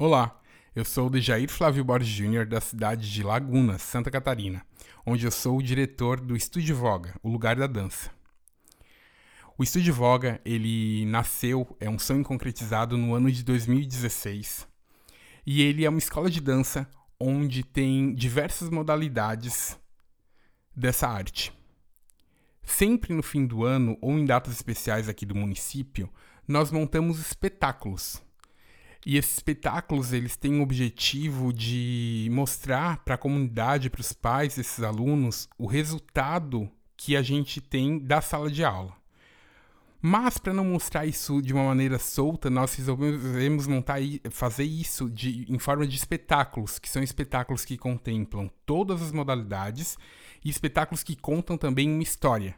Olá, eu sou o Dejair Flávio Borges Jr. da cidade de Laguna, Santa Catarina, onde eu sou o diretor do Estúdio Voga, o lugar da dança. O Estúdio Voga, ele nasceu, é um sonho concretizado no ano de 2016, e ele é uma escola de dança onde tem diversas modalidades dessa arte. Sempre no fim do ano ou em datas especiais aqui do município, nós montamos espetáculos e esses espetáculos, eles têm o objetivo de mostrar para a comunidade, para os pais desses alunos, o resultado que a gente tem da sala de aula. Mas para não mostrar isso de uma maneira solta, nós resolvemos montar fazer isso de, em forma de espetáculos, que são espetáculos que contemplam todas as modalidades e espetáculos que contam também uma história.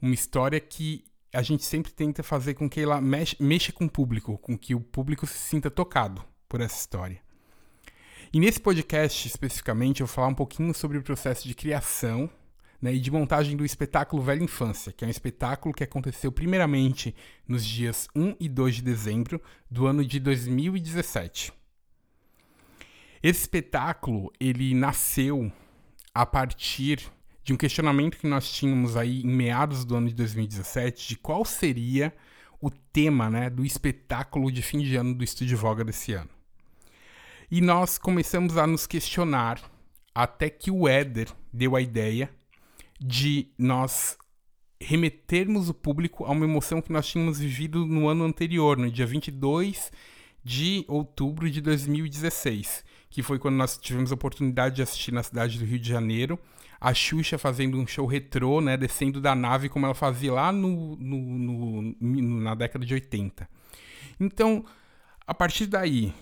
Uma história que a gente sempre tenta fazer com que ela mexa, mexa com o público, com que o público se sinta tocado por essa história. E nesse podcast, especificamente, eu vou falar um pouquinho sobre o processo de criação né, e de montagem do espetáculo Velha Infância, que é um espetáculo que aconteceu primeiramente nos dias 1 e 2 de dezembro do ano de 2017. Esse espetáculo, ele nasceu a partir de um questionamento que nós tínhamos aí em meados do ano de 2017 de qual seria o tema né, do espetáculo de fim de ano do Estúdio Voga desse ano. E nós começamos a nos questionar até que o Éder deu a ideia de nós remetermos o público a uma emoção que nós tínhamos vivido no ano anterior, no dia 22 de outubro de 2016, que foi quando nós tivemos a oportunidade de assistir na cidade do Rio de Janeiro a Xuxa fazendo um show retrô, né, descendo da nave como ela fazia lá no, no, no, na década de 80. Então, a partir daí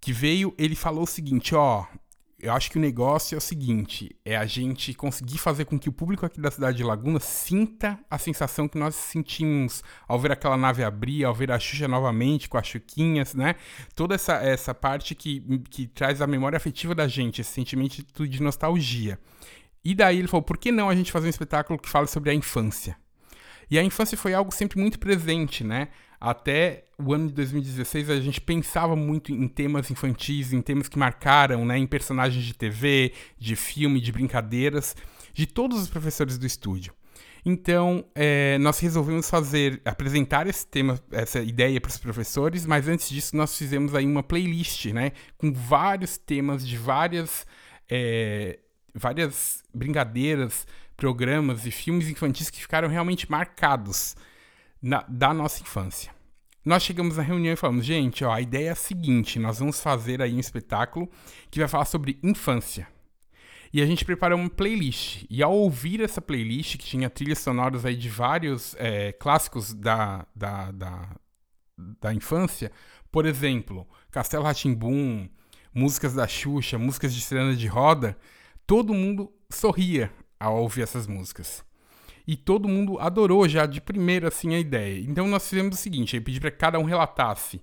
que veio, ele falou o seguinte, ó, eu acho que o negócio é o seguinte: é a gente conseguir fazer com que o público aqui da cidade de Laguna sinta a sensação que nós sentimos ao ver aquela nave abrir, ao ver a Xuxa novamente com as chuquinhas, né? Toda essa, essa parte que, que traz a memória afetiva da gente, esse sentimento de nostalgia. E daí ele falou: por que não a gente fazer um espetáculo que fala sobre a infância? E a infância foi algo sempre muito presente, né? Até o ano de 2016 a gente pensava muito em temas infantis, em temas que marcaram, né, em personagens de TV, de filme, de brincadeiras, de todos os professores do estúdio. Então, é, nós resolvemos fazer, apresentar esse tema, essa ideia para os professores, mas antes disso nós fizemos aí uma playlist, né, com vários temas de várias, é, várias brincadeiras, programas e filmes infantis que ficaram realmente marcados na, da nossa infância. Nós chegamos na reunião e falamos, gente, ó, a ideia é a seguinte, nós vamos fazer aí um espetáculo que vai falar sobre infância. E a gente preparou uma playlist. E ao ouvir essa playlist, que tinha trilhas sonoras aí de vários é, clássicos da, da, da, da infância, por exemplo, Castelo Ratimbum, músicas da Xuxa, músicas de Serena de Roda, todo mundo sorria ao ouvir essas músicas e todo mundo adorou já de primeira assim a ideia. Então nós fizemos o seguinte, eu pedi para que cada um relatasse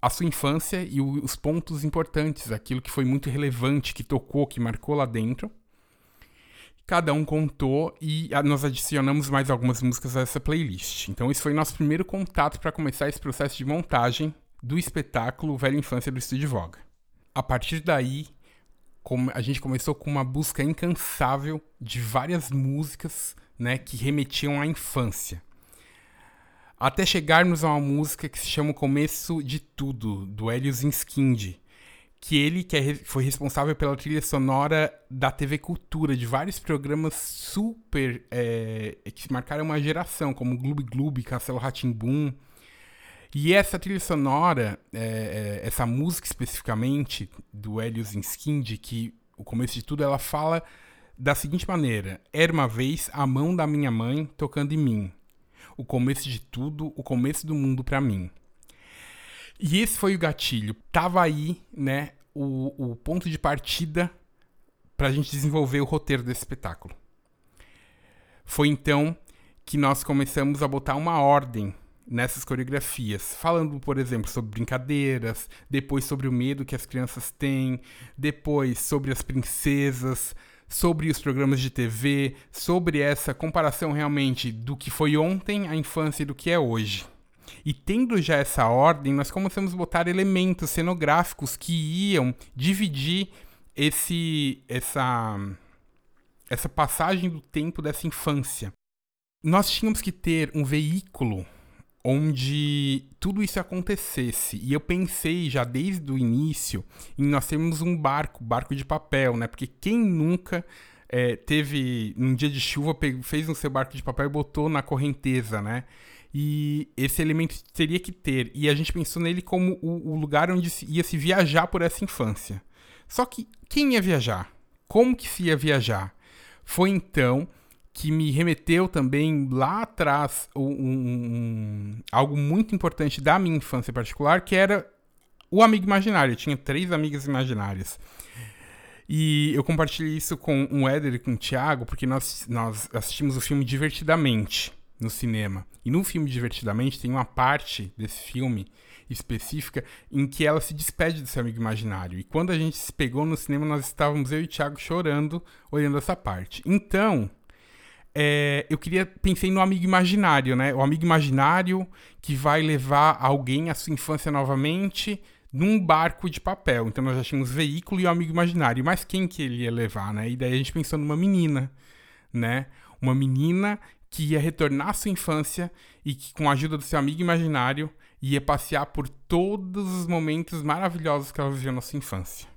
a sua infância e os pontos importantes, aquilo que foi muito relevante, que tocou, que marcou lá dentro. Cada um contou e nós adicionamos mais algumas músicas a essa playlist. Então esse foi nosso primeiro contato para começar esse processo de montagem do espetáculo Velha Infância do Estúdio Voga. A partir daí, a gente começou com uma busca incansável de várias músicas né, que remetiam à infância. Até chegarmos a uma música que se chama O Começo de Tudo, do Hélio Zinskind, que ele que é, foi responsável pela trilha sonora da TV Cultura, de vários programas super é, que marcaram uma geração, como Gloob Gloob, Castelo Ratimbum. E essa trilha sonora, é, é, essa música especificamente do Hélio Zinskind, que o começo de tudo ela fala da seguinte maneira: Era uma vez a mão da minha mãe tocando em mim. O começo de tudo, o começo do mundo para mim. E esse foi o gatilho. Tava aí, né, o, o ponto de partida para a gente desenvolver o roteiro desse espetáculo. Foi então que nós começamos a botar uma ordem nessas coreografias, falando, por exemplo, sobre brincadeiras, depois sobre o medo que as crianças têm, depois sobre as princesas, sobre os programas de TV, sobre essa comparação realmente do que foi ontem a infância e do que é hoje. E tendo já essa ordem, nós começamos a botar elementos cenográficos que iam dividir esse essa essa passagem do tempo dessa infância. Nós tínhamos que ter um veículo onde tudo isso acontecesse. E eu pensei já desde o início em nós termos um barco, barco de papel, né? Porque quem nunca é, teve, num dia de chuva, fez um seu barco de papel e botou na correnteza, né? E esse elemento teria que ter. E a gente pensou nele como o, o lugar onde ia se viajar por essa infância. Só que quem ia viajar? Como que se ia viajar? Foi então que me remeteu também lá atrás um, um, algo muito importante da minha infância particular, que era o amigo imaginário. Eu tinha três amigas imaginárias. E eu compartilhei isso com o Éder e com o Thiago, porque nós, nós assistimos o filme Divertidamente no cinema. E no filme Divertidamente tem uma parte desse filme específica em que ela se despede do seu amigo imaginário. E quando a gente se pegou no cinema, nós estávamos eu e o Thiago chorando olhando essa parte. Então, é, eu queria pensei no amigo imaginário, né? O amigo imaginário que vai levar alguém à sua infância novamente num barco de papel. Então nós já tínhamos veículo e o amigo imaginário. Mas quem que ele ia levar, né? E daí a gente pensou numa menina, né? Uma menina que ia retornar à sua infância e que, com a ajuda do seu amigo imaginário, ia passear por todos os momentos maravilhosos que ela viveu na sua infância.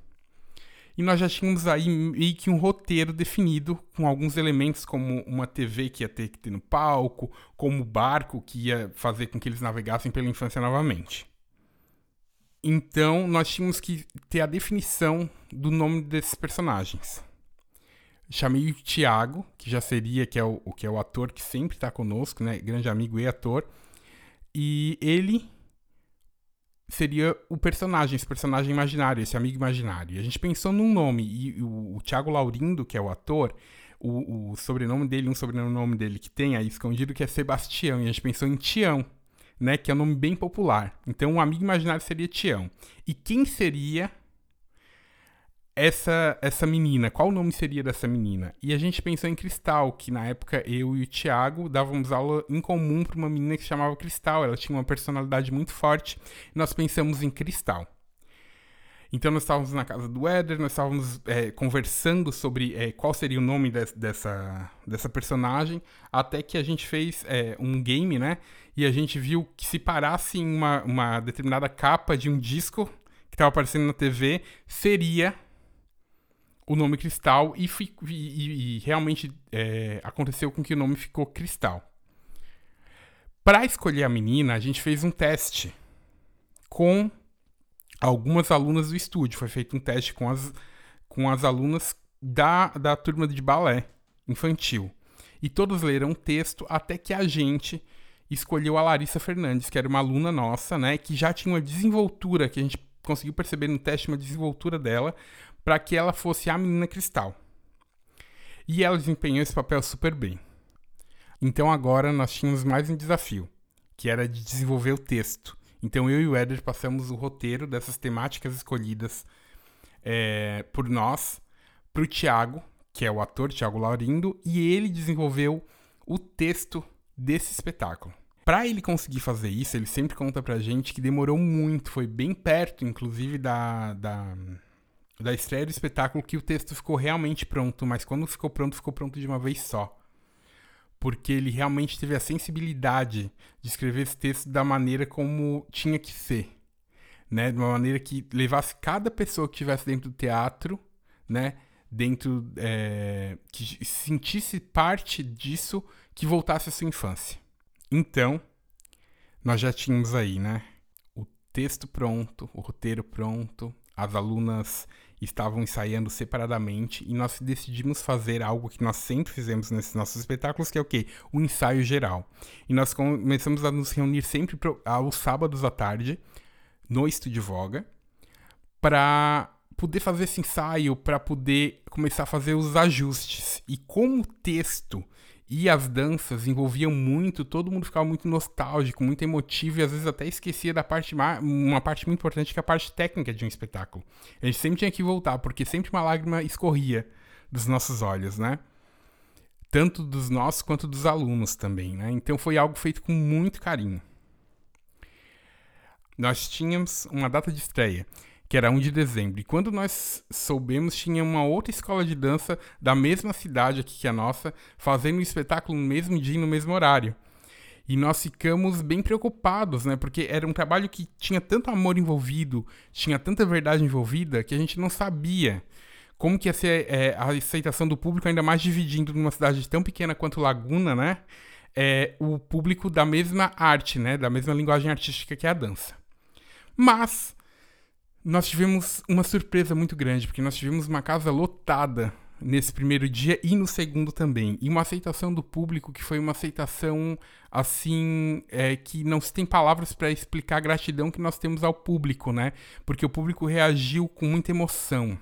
E nós já tínhamos aí meio que um roteiro definido, com alguns elementos, como uma TV que ia ter que ter no palco, como o barco que ia fazer com que eles navegassem pela infância novamente. Então, nós tínhamos que ter a definição do nome desses personagens. Chamei o Thiago, que já seria, que é o, que é o ator que sempre está conosco, né? Grande amigo e ator. E ele seria o personagem, esse personagem imaginário, esse amigo imaginário. E a gente pensou num nome, e o, o Thiago Laurindo, que é o ator, o, o, sobrenome dele, um sobrenome dele que tem aí escondido, que é Sebastião, e a gente pensou em Tião, né, que é um nome bem popular. Então, o amigo imaginário seria Tião. E quem seria essa essa menina, qual o nome seria dessa menina? E a gente pensou em Cristal, que na época eu e o Thiago dávamos aula em comum para uma menina que se chamava Cristal. Ela tinha uma personalidade muito forte. Nós pensamos em Cristal. Então nós estávamos na casa do Éder, nós estávamos é, conversando sobre é, qual seria o nome de, dessa, dessa personagem, até que a gente fez é, um game, né? E a gente viu que se parasse em uma, uma determinada capa de um disco que estava aparecendo na TV, seria o nome Cristal e, e, e realmente é, aconteceu com que o nome ficou Cristal. Para escolher a menina, a gente fez um teste com algumas alunas do estúdio. Foi feito um teste com as, com as alunas da, da turma de balé infantil. E todos leram o texto até que a gente escolheu a Larissa Fernandes, que era uma aluna nossa, né, que já tinha uma desenvoltura, que a gente conseguiu perceber no teste uma desenvoltura dela, para que ela fosse a menina cristal. E ela desempenhou esse papel super bem. Então agora nós tínhamos mais um desafio, que era de desenvolver o texto. Então eu e o Éder passamos o roteiro dessas temáticas escolhidas é, por nós para o Tiago, que é o ator Tiago Laurindo, e ele desenvolveu o texto desse espetáculo. Para ele conseguir fazer isso, ele sempre conta pra gente que demorou muito, foi bem perto, inclusive, da, da, da estreia do espetáculo que o texto ficou realmente pronto, mas quando ficou pronto, ficou pronto de uma vez só. Porque ele realmente teve a sensibilidade de escrever esse texto da maneira como tinha que ser. Né? De uma maneira que levasse cada pessoa que estivesse dentro do teatro, né? Dentro. É, que sentisse parte disso, que voltasse à sua infância. Então, nós já tínhamos aí, né? O texto pronto, o roteiro pronto, as alunas estavam ensaiando separadamente e nós decidimos fazer algo que nós sempre fizemos nesses nossos espetáculos, que é o quê? O ensaio geral. E nós começamos a nos reunir sempre aos sábados à tarde no Estúdio Voga para poder fazer esse ensaio, para poder começar a fazer os ajustes. E como o texto e as danças envolviam muito, todo mundo ficava muito nostálgico, muito emotivo e às vezes até esquecia da parte uma parte muito importante que é a parte técnica de um espetáculo. A gente sempre tinha que voltar, porque sempre uma lágrima escorria dos nossos olhos, né? Tanto dos nossos quanto dos alunos também, né? Então foi algo feito com muito carinho. nós tínhamos uma data de estreia, que era 1 de dezembro. E quando nós soubemos, tinha uma outra escola de dança da mesma cidade aqui que a nossa, fazendo um espetáculo no mesmo dia e no mesmo horário. E nós ficamos bem preocupados, né? Porque era um trabalho que tinha tanto amor envolvido, tinha tanta verdade envolvida, que a gente não sabia como que ia ser é, a aceitação do público, ainda mais dividindo numa cidade tão pequena quanto Laguna, né? É, o público da mesma arte, né? Da mesma linguagem artística que é a dança. Mas nós tivemos uma surpresa muito grande, porque nós tivemos uma casa lotada nesse primeiro dia e no segundo também. E uma aceitação do público que foi uma aceitação assim é, que não se tem palavras para explicar a gratidão que nós temos ao público, né? Porque o público reagiu com muita emoção.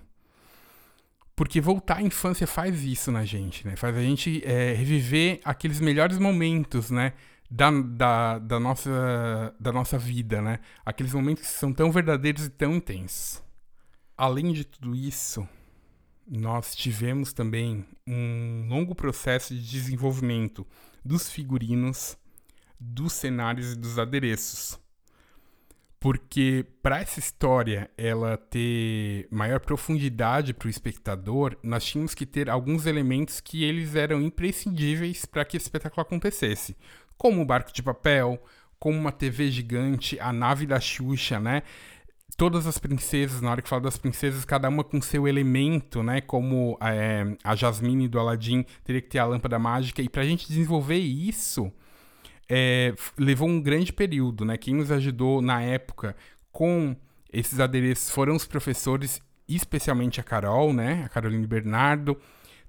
Porque voltar à infância faz isso na gente, né? Faz a gente é, reviver aqueles melhores momentos, né? Da, da, da, nossa, da nossa vida, né? Aqueles momentos que são tão verdadeiros e tão intensos. Além de tudo isso, nós tivemos também um longo processo de desenvolvimento dos figurinos, dos cenários e dos adereços. Porque para essa história ela ter maior profundidade para o espectador, nós tínhamos que ter alguns elementos que eles eram imprescindíveis para que esse espetáculo acontecesse, como o barco de papel, como uma TV gigante, a nave da Xuxa, né? todas as princesas, na hora que fala das princesas, cada uma com seu elemento, né? Como é, a Jasmine do Aladdin teria que ter a lâmpada mágica. E pra gente desenvolver isso, é, levou um grande período, né? Quem nos ajudou na época com esses adereços foram os professores, especialmente a Carol, né? A Caroline Bernardo.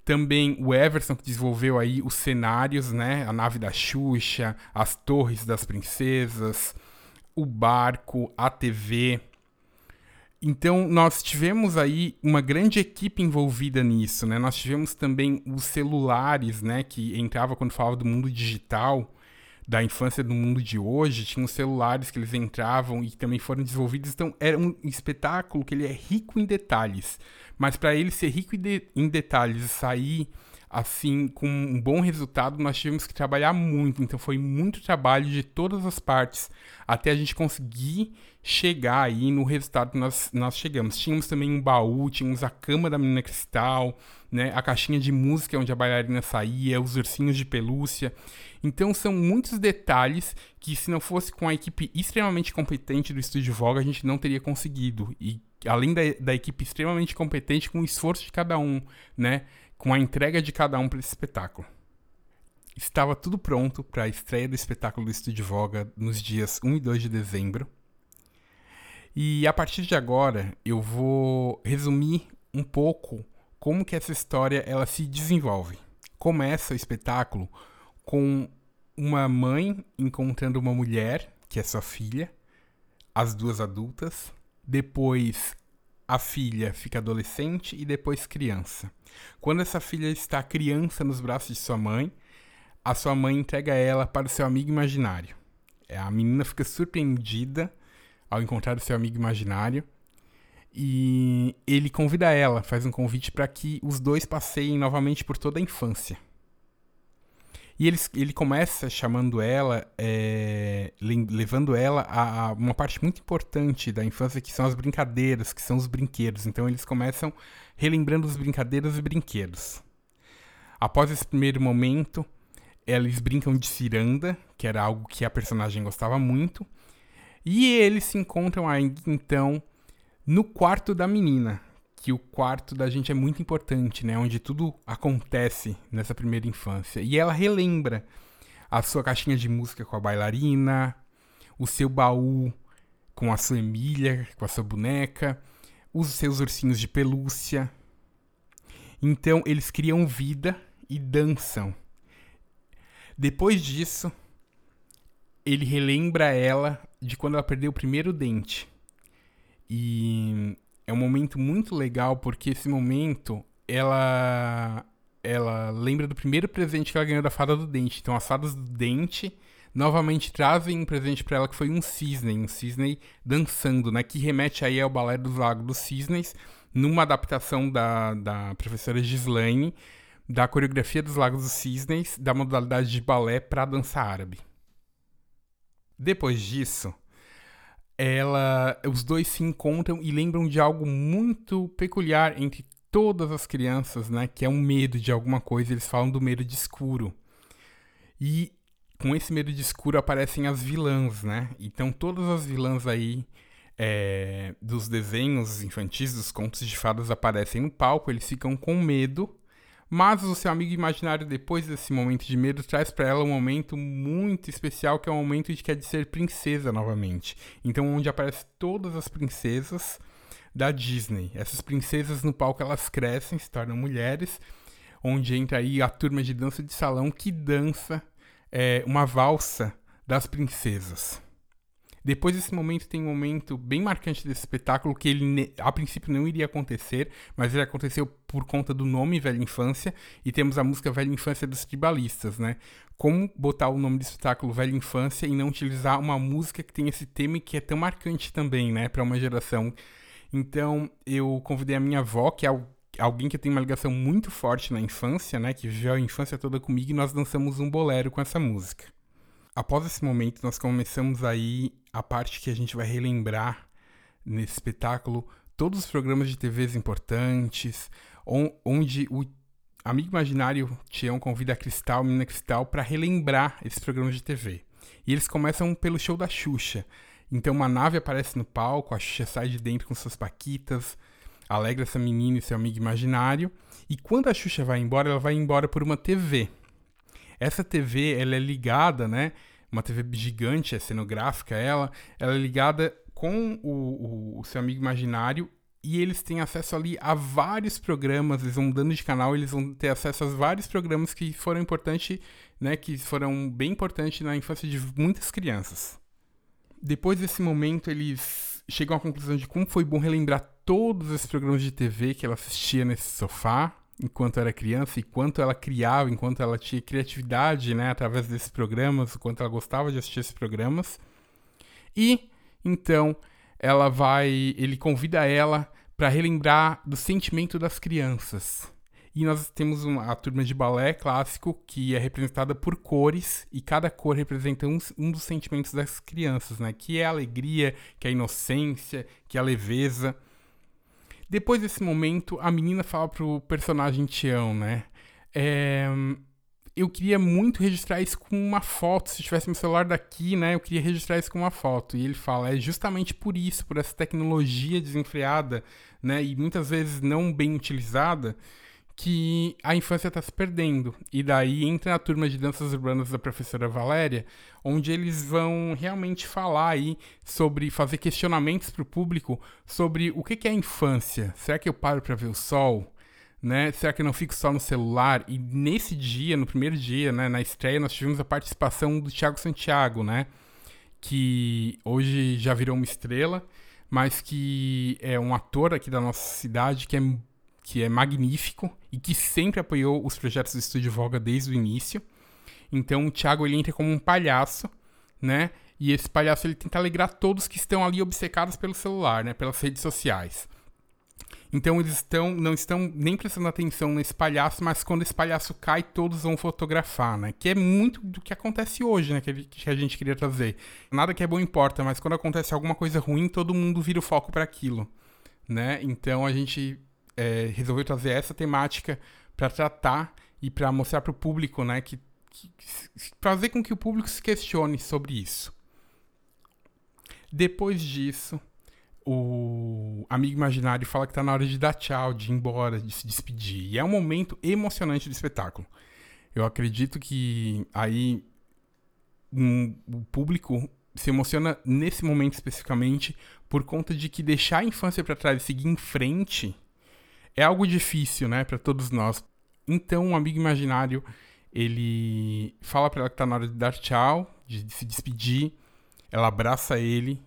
Também o Everson, que desenvolveu aí os cenários, né? A nave da Xuxa, as torres das princesas, o barco, a TV. Então, nós tivemos aí uma grande equipe envolvida nisso, né? Nós tivemos também os celulares, né? Que entrava quando falava do mundo digital, da infância do mundo de hoje. Tinha os celulares que eles entravam e também foram desenvolvidos. Então, era um espetáculo que ele é rico em detalhes. Mas para ele ser rico em detalhes e sair assim, com um bom resultado, nós tivemos que trabalhar muito. Então foi muito trabalho de todas as partes até a gente conseguir chegar aí no resultado que nós, nós chegamos. Tínhamos também um baú, tínhamos a cama da menina cristal, né, a caixinha de música onde a bailarina saía, os ursinhos de pelúcia. Então são muitos detalhes que se não fosse com a equipe extremamente competente do Estúdio Voga, a gente não teria conseguido. E além da, da equipe extremamente competente, com o esforço de cada um, né? Com a entrega de cada um para esse espetáculo. Estava tudo pronto para a estreia do espetáculo do Estúdio Voga nos dias 1 e 2 de dezembro. E a partir de agora eu vou resumir um pouco como que essa história ela se desenvolve. Começa o espetáculo com uma mãe encontrando uma mulher, que é sua filha, as duas adultas. Depois a filha fica adolescente e depois criança. Quando essa filha está criança nos braços de sua mãe, a sua mãe entrega ela para o seu amigo imaginário. É, a menina fica surpreendida ao encontrar o seu amigo imaginário e ele convida ela, faz um convite para que os dois passeiem novamente por toda a infância. E ele, ele começa chamando ela, é, levando ela a, a, uma parte muito importante da infância, que são as brincadeiras, que são os brinquedos. Então eles começam relembrando os brincadeiras e brinquedos. Após esse primeiro momento, eles brincam de ciranda, que era algo que a personagem gostava muito. E eles se encontram aí, então, no quarto da menina, que o quarto da gente é muito importante, né? Onde tudo acontece nessa primeira infância. E ela relembra a sua caixinha de música com a bailarina, o seu baú com a sua Emília, com a sua boneca, os seus ursinhos de pelúcia. Então eles criam vida e dançam. Depois disso, ele relembra ela de quando ela perdeu o primeiro dente. E é um momento muito legal porque esse momento ela ela lembra do primeiro presente que ela ganhou da fada do dente. Então as fadas do dente novamente trazem um presente para ela que foi um cisne, um cisne dançando, né, que remete aí ao balé dos lagos dos cisnes, numa adaptação da, da professora Gislaine da coreografia dos Lagos dos Cisnes, da modalidade de balé para dança árabe. Depois disso, ela, os dois se encontram e lembram de algo muito peculiar entre todas as crianças, né? Que é um medo de alguma coisa. Eles falam do medo de escuro. E com esse medo de escuro aparecem as vilãs, né? Então todas as vilãs aí é, dos desenhos infantis, dos contos de fadas aparecem no palco, eles ficam com medo, mas o seu amigo imaginário, depois desse momento de medo, traz para ela um momento muito especial, que é o momento de que é de ser princesa novamente. Então, onde aparecem todas as princesas da Disney. Essas princesas no palco elas crescem, se tornam mulheres, onde entra aí a turma de dança de salão que dança é, uma valsa das princesas. Depois desse momento tem um momento bem marcante desse espetáculo que ele a princípio não iria acontecer, mas ele aconteceu por conta do nome Velha Infância e temos a música Velha Infância dos Tribalistas, né? Como botar o nome do espetáculo Velha Infância e não utilizar uma música que tem esse tema e que é tão marcante também, né, para uma geração. Então, eu convidei a minha avó, que é alguém que tem uma ligação muito forte na infância, né, que viveu a infância toda comigo e nós dançamos um bolero com essa música. Após esse momento, nós começamos aí a parte que a gente vai relembrar nesse espetáculo todos os programas de TVs importantes, onde o amigo imaginário Tião convida a Cristal, a menina Cristal, para relembrar esses programas de TV. E eles começam pelo show da Xuxa. Então uma nave aparece no palco, a Xuxa sai de dentro com suas paquitas, alegra essa menina e seu amigo imaginário. E quando a Xuxa vai embora, ela vai embora por uma TV. Essa TV, ela é ligada, né? Uma TV gigante, é cenográfica ela. Ela é ligada com o, o, o seu amigo imaginário e eles têm acesso ali a vários programas, eles vão mudando de canal, eles vão ter acesso a vários programas que foram importantes, né, que foram bem importantes na infância de muitas crianças. Depois desse momento, eles chegam à conclusão de como foi bom relembrar todos esses programas de TV que ela assistia nesse sofá, enquanto era criança e quanto ela criava, enquanto ela tinha criatividade, né, através desses programas, o quanto ela gostava de assistir esses programas. E então ela vai, ele convida ela para relembrar do sentimento das crianças. E nós temos uma, a turma de balé clássico que é representada por cores e cada cor representa um, um dos sentimentos das crianças, né? Que é a alegria, que é a inocência, que é a leveza. Depois desse momento, a menina fala pro personagem Tião, né? É, eu queria muito registrar isso com uma foto. Se tivesse meu celular daqui, né? Eu queria registrar isso com uma foto. E ele fala: é justamente por isso, por essa tecnologia desenfreada, né? E muitas vezes não bem utilizada, que a infância está se perdendo. E daí entra a turma de danças urbanas da professora Valéria, onde eles vão realmente falar aí sobre fazer questionamentos para o público sobre o que, que é a infância. Será que eu paro para ver o sol? Né? Será que eu não fico só no celular? E nesse dia, no primeiro dia, né, na estreia, nós tivemos a participação do Thiago Santiago, né? Que hoje já virou uma estrela, mas que é um ator aqui da nossa cidade que é que é magnífico e que sempre apoiou os projetos do Estúdio Voga desde o início. Então o Thiago ele entra como um palhaço, né? E esse palhaço ele tenta alegrar todos que estão ali obcecados pelo celular, né? Pelas redes sociais. Então eles estão, não estão nem prestando atenção nesse palhaço, mas quando esse palhaço cai, todos vão fotografar, né? Que é muito do que acontece hoje, né? Que a gente queria trazer. Nada que é bom importa, mas quando acontece alguma coisa ruim, todo mundo vira o foco para aquilo, né? Então a gente é, resolveu trazer essa temática para tratar e para mostrar para o público, né, que, que, fazer com que o público se questione sobre isso. Depois disso, o amigo imaginário fala que está na hora de dar tchau, de ir embora, de se despedir. E é um momento emocionante do espetáculo. Eu acredito que aí um, o público se emociona nesse momento especificamente por conta de que deixar a infância para trás e seguir em frente é algo difícil, né, para todos nós. Então, um amigo imaginário, ele fala para ela que tá na hora de dar tchau, de se despedir. Ela abraça ele,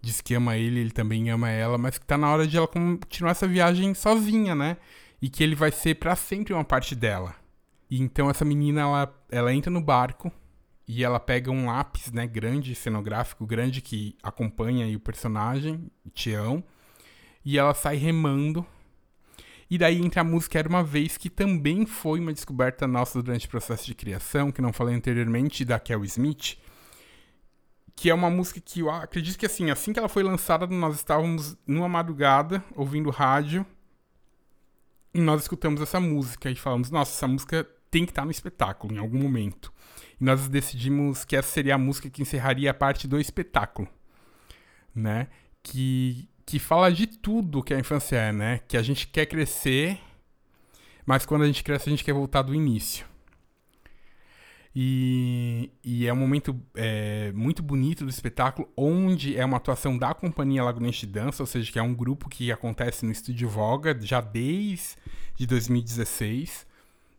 diz que ama ele, ele também ama ela, mas que tá na hora de ela continuar essa viagem sozinha, né? E que ele vai ser para sempre uma parte dela. E então essa menina, ela, ela entra no barco e ela pega um lápis, né, grande, cenográfico grande que acompanha o personagem, Tião, e ela sai remando e daí entra a música Era Uma Vez, que também foi uma descoberta nossa durante o processo de criação, que não falei anteriormente, da Kel Smith, que é uma música que eu acredito que assim, assim que ela foi lançada, nós estávamos numa madrugada ouvindo rádio e nós escutamos essa música e falamos, nossa, essa música tem que estar no espetáculo em algum momento. E nós decidimos que essa seria a música que encerraria a parte do espetáculo, né? Que, que fala de tudo que a infância é, né? Que a gente quer crescer, mas quando a gente cresce a gente quer voltar do início. E, e é um momento é, muito bonito do espetáculo, onde é uma atuação da Companhia Lagunense de Dança, ou seja, que é um grupo que acontece no Estúdio Voga já desde 2016.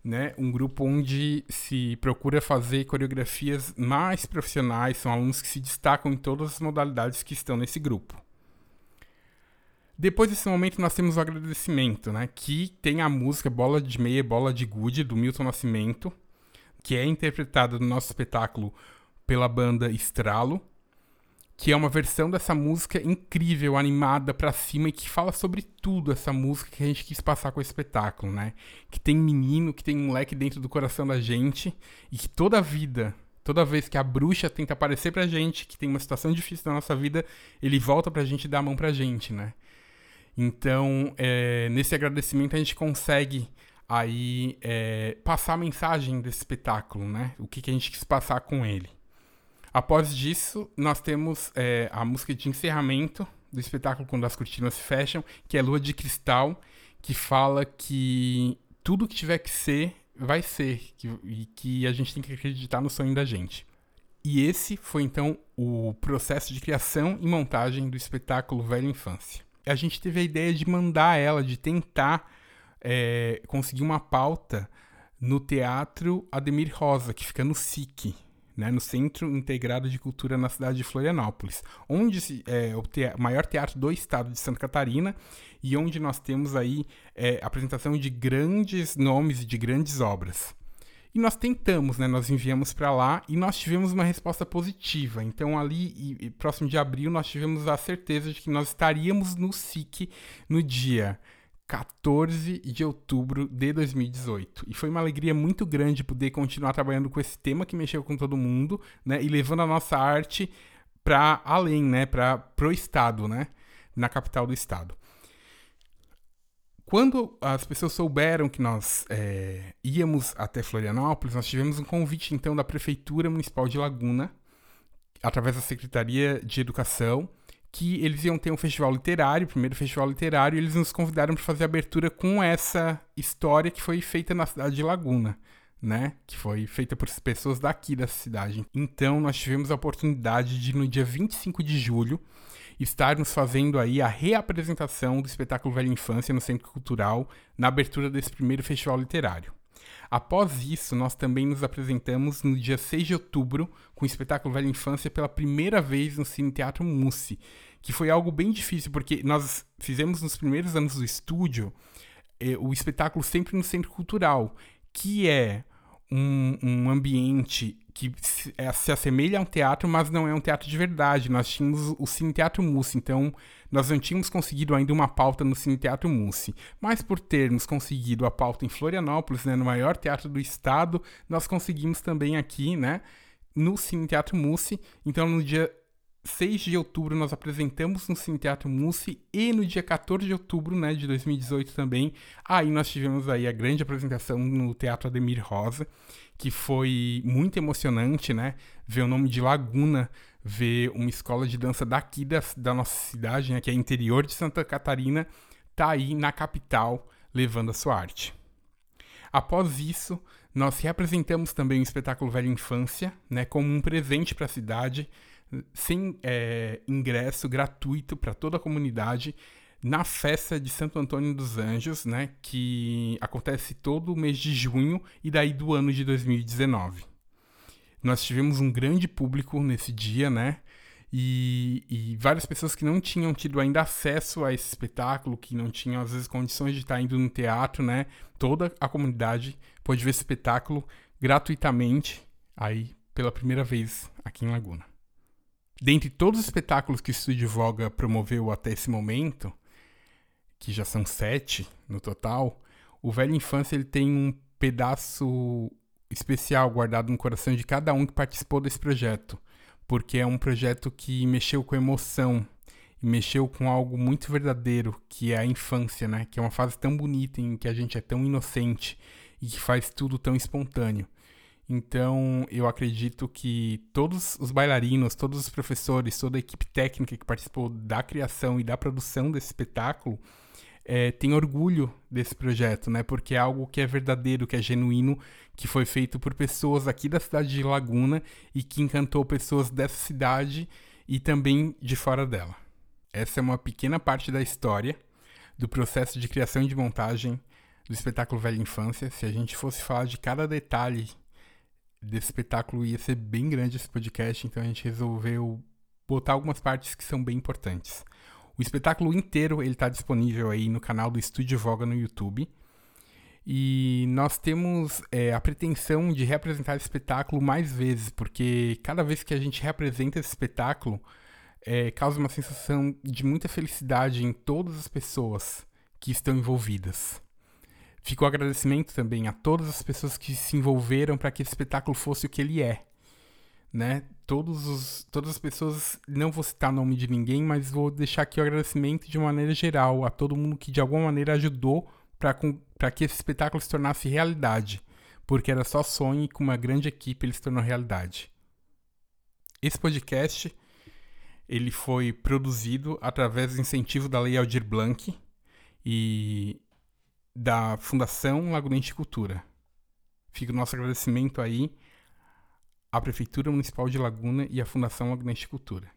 Né? Um grupo onde se procura fazer coreografias mais profissionais, são alunos que se destacam em todas as modalidades que estão nesse grupo. Depois desse momento, nós temos o agradecimento, né? que tem a música Bola de Meia, Bola de Gude, do Milton Nascimento, que é interpretada no nosso espetáculo pela banda Estralo, que é uma versão dessa música incrível, animada pra cima e que fala sobre tudo essa música que a gente quis passar com o espetáculo, né? Que tem menino, que tem moleque dentro do coração da gente e que toda vida, toda vez que a bruxa tenta aparecer pra gente, que tem uma situação difícil na nossa vida, ele volta pra gente e dá a mão pra gente, né? Então, é, nesse agradecimento a gente consegue aí é, passar a mensagem desse espetáculo, né? O que, que a gente quis passar com ele. Após disso, nós temos é, a música de encerramento do espetáculo Quando as Cortinas se Fecham, que é Lua de Cristal, que fala que tudo que tiver que ser, vai ser, que, e que a gente tem que acreditar no sonho da gente. E esse foi então o processo de criação e montagem do espetáculo Velha Infância. A gente teve a ideia de mandar ela, de tentar é, conseguir uma pauta no Teatro Ademir Rosa, que fica no SIC, né, no Centro Integrado de Cultura na cidade de Florianópolis, onde é o maior teatro do estado de Santa Catarina e onde nós temos aí é, apresentação de grandes nomes e de grandes obras. E nós tentamos, né? Nós enviamos para lá e nós tivemos uma resposta positiva. Então, ali, e, e, próximo de abril, nós tivemos a certeza de que nós estaríamos no SIC no dia 14 de outubro de 2018. E foi uma alegria muito grande poder continuar trabalhando com esse tema que mexeu com todo mundo, né? E levando a nossa arte para além, né? Para pro estado, né? Na capital do estado. Quando as pessoas souberam que nós é, íamos até Florianópolis, nós tivemos um convite então da Prefeitura Municipal de Laguna, através da Secretaria de Educação, que eles iam ter um festival literário, o primeiro festival literário, e eles nos convidaram para fazer a abertura com essa história que foi feita na cidade de Laguna, né? Que foi feita por pessoas daqui da cidade. Então, nós tivemos a oportunidade de, no dia 25 de julho, estarmos fazendo aí a reapresentação do espetáculo Velha Infância no Centro Cultural, na abertura desse primeiro festival literário. Após isso, nós também nos apresentamos no dia 6 de outubro com o espetáculo Velha Infância pela primeira vez no Cine Teatro Mussi, que foi algo bem difícil, porque nós fizemos nos primeiros anos do estúdio eh, o espetáculo sempre no Centro Cultural, que é um, um ambiente que se, é, se, assemelha a um teatro, mas não é um teatro de verdade. Nós tínhamos o Cine Teatro Mussi, então nós não tínhamos conseguido ainda uma pauta no Cine Teatro Mussi. Mas por termos conseguido a pauta em Florianópolis, né, no maior teatro do estado, nós conseguimos também aqui, né, no Cine Teatro Mussi. Então no dia 6 de outubro nós apresentamos no Cine Teatro Mussi e no dia 14 de outubro, né, de 2018 também, aí nós tivemos aí a grande apresentação no Teatro Ademir Rosa, que foi muito emocionante, né, ver o nome de Laguna, ver uma escola de dança daqui da, da nossa cidade, né, que é interior de Santa Catarina, tá aí na capital levando a sua arte. Após isso, nós reapresentamos também o espetáculo Velha Infância, né, como um presente para a cidade, sem é, ingresso gratuito para toda a comunidade na festa de Santo Antônio dos Anjos, né, que acontece todo mês de junho e daí do ano de 2019. Nós tivemos um grande público nesse dia, né? E, e, várias pessoas que não tinham tido ainda acesso a esse espetáculo, que não tinham às vezes condições de estar indo no teatro, né? Toda a comunidade pôde ver esse espetáculo gratuitamente aí pela primeira vez aqui em Laguna. Dentre todos os espetáculos que o Estúdio Voga promoveu até esse momento, que já são sete no total, o Velho Infância ele tem um pedaço especial guardado no coração de cada um que participou desse projeto, porque é um projeto que mexeu com emoção e mexeu com algo muito verdadeiro, que é a infância, né? Que é uma fase tão bonita em que a gente é tão inocente e que faz tudo tão espontâneo. Então, eu acredito que todos os bailarinos, todos os professores, toda a equipe técnica que participou da criação e da produção desse espetáculo é, tem orgulho desse projeto, né? Porque é algo que é verdadeiro, que é genuíno, que foi feito por pessoas aqui da cidade de Laguna e que encantou pessoas dessa cidade e também de fora dela. Essa é uma pequena parte da história do processo de criação e de montagem do espetáculo Velha Infância. Se a gente fosse falar de cada detalhe desse espetáculo, ia ser bem grande esse podcast, então a gente resolveu botar algumas partes que são bem importantes. O espetáculo inteiro ele está disponível aí no canal do Estúdio Voga no YouTube. E nós temos é, a pretensão de reapresentar esse espetáculo mais vezes, porque cada vez que a gente reapresenta esse espetáculo, é, causa uma sensação de muita felicidade em todas as pessoas que estão envolvidas. Fica o agradecimento também a todas as pessoas que se envolveram para que esse espetáculo fosse o que ele é né? Todos os, todas as pessoas, não vou citar o nome de ninguém, mas vou deixar aqui o agradecimento de maneira geral a todo mundo que de alguma maneira ajudou para que esse espetáculo se tornasse realidade, porque era só sonho e com uma grande equipe ele se tornou realidade. Esse podcast ele foi produzido através do incentivo da Lei Aldir Blanc e da Fundação Lagunense Cultura. Fica o nosso agradecimento aí a Prefeitura Municipal de Laguna e a Fundação Agnestic Cultura.